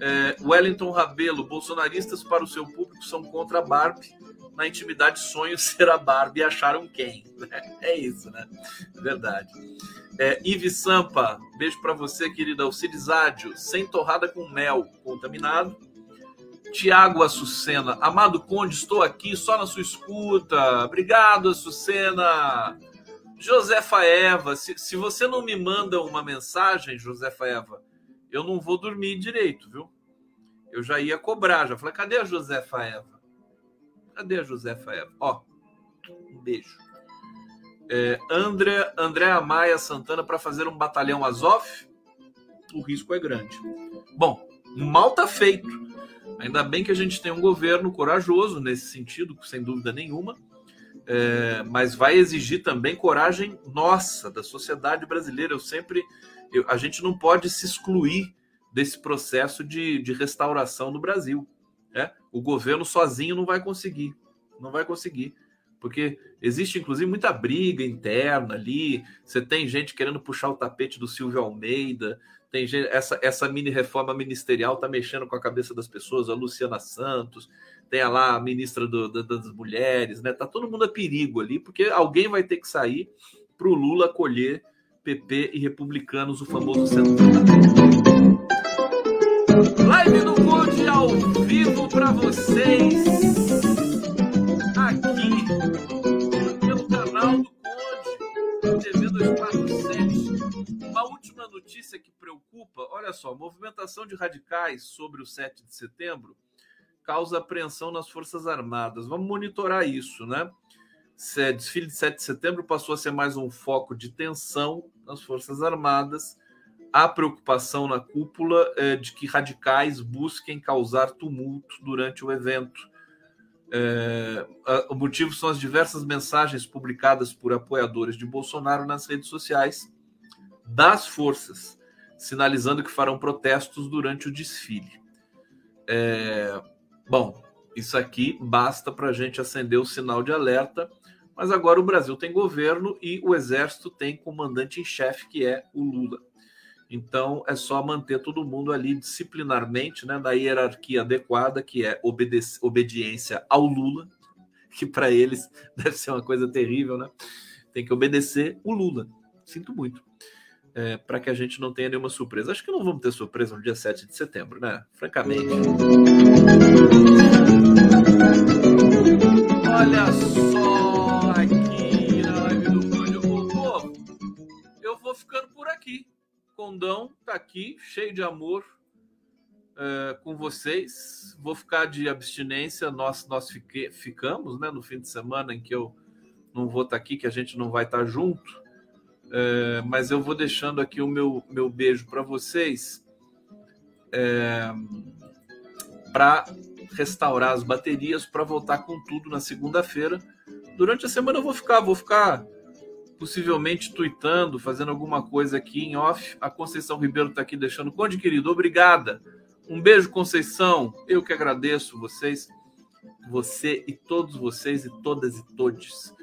É, Wellington Rabelo, bolsonaristas para o seu público são contra a Barbie. Na intimidade, sonho [LAUGHS] ser a Barbie e acharam quem? [LAUGHS] É isso, né? Verdade. É, Ive Sampa, beijo para você, querida Alcides Ádio, sem torrada com mel, contaminado. Tiago Açucena, Amado Conde, estou aqui só na sua escuta. Obrigado, Açucena. Josefa Eva, se, se você não me manda uma mensagem, Josefa Eva, eu não vou dormir direito, viu? Eu já ia cobrar, já falei, cadê a Josefa Eva? Cadê a Josefa Eva? Ó, um beijo. É, André, André Maia Santana para fazer um batalhão Azov, o risco é grande. Bom, mal tá feito. Ainda bem que a gente tem um governo corajoso nesse sentido, sem dúvida nenhuma, é, mas vai exigir também coragem nossa, da sociedade brasileira. Eu sempre eu, a gente não pode se excluir desse processo de, de restauração no Brasil. Né? O governo sozinho não vai conseguir, não vai conseguir, porque existe inclusive muita briga interna ali. Você tem gente querendo puxar o tapete do Silvio Almeida, tem gente, essa, essa mini reforma ministerial está mexendo com a cabeça das pessoas, a Luciana Santos, tem lá a ministra do, da, das mulheres, né? Tá todo mundo a perigo ali, porque alguém vai ter que sair para o Lula colher PP e republicanos, o famoso centro. Live do notícia que preocupa: olha só, movimentação de radicais sobre o 7 de setembro causa apreensão nas Forças Armadas. Vamos monitorar isso, né? desfile de 7 de setembro passou a ser mais um foco de tensão nas Forças Armadas. Há preocupação na cúpula é, de que radicais busquem causar tumulto durante o evento. É, o motivo são as diversas mensagens publicadas por apoiadores de Bolsonaro nas redes sociais das forças, sinalizando que farão protestos durante o desfile. É, bom, isso aqui basta para a gente acender o sinal de alerta Mas agora o Brasil tem governo e o exército tem comandante em chefe, que é o Lula. Então é só manter todo mundo ali disciplinarmente, né, na hierarquia adequada, que é obediência ao Lula, que para eles [LAUGHS] deve ser uma coisa terrível, né? Tem que obedecer o Lula. Sinto muito. É, para que a gente não tenha nenhuma surpresa. Acho que não vamos ter surpresa no dia 7 de setembro, né? Francamente. Olha só aqui na live do. Povo, eu vou ficando por aqui. Condão tá aqui, cheio de amor é, com vocês. Vou ficar de abstinência. Nós, nós fique, ficamos né, no fim de semana em que eu não vou estar tá aqui, que a gente não vai estar tá junto. É, mas eu vou deixando aqui o meu, meu beijo para vocês. É, para restaurar as baterias para voltar com tudo na segunda-feira. Durante a semana eu vou ficar, vou ficar possivelmente tweetando, fazendo alguma coisa aqui em off. A Conceição Ribeiro está aqui deixando. Conde, querido, obrigada. Um beijo, Conceição. Eu que agradeço vocês, você e todos vocês e todas e todes.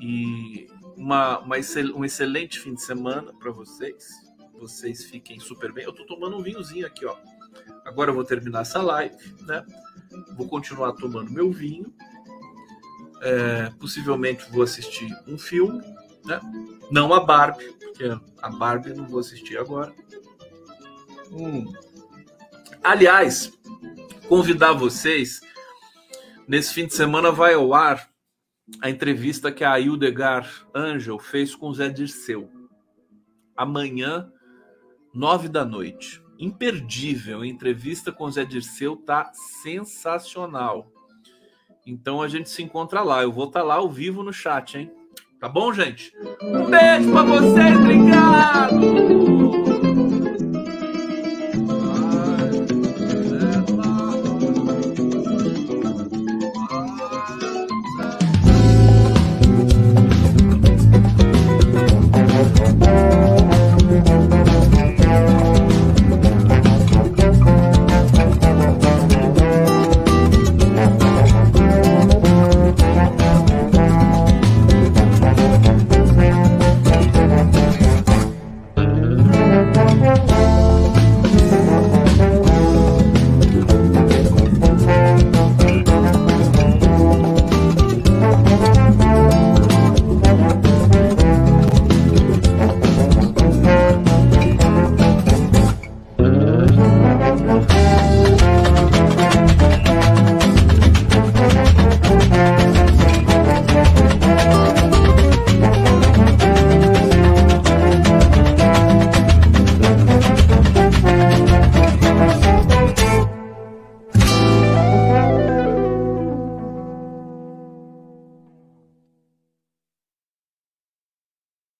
E uma, uma um excelente fim de semana para vocês. Vocês fiquem super bem. Eu estou tomando um vinhozinho aqui, ó. Agora eu vou terminar essa live, né? Vou continuar tomando meu vinho. É, possivelmente vou assistir um filme, né? Não a Barbie, porque a Barbie não vou assistir agora. Hum. Aliás, convidar vocês nesse fim de semana vai ao ar a entrevista que a Hildegard Angel fez com o Zé Dirceu. Amanhã, nove da noite imperdível. A entrevista com o Zé Dirceu tá sensacional. Então a gente se encontra lá. Eu vou estar tá lá ao vivo no chat, hein? Tá bom, gente? Um beijo para vocês, obrigado!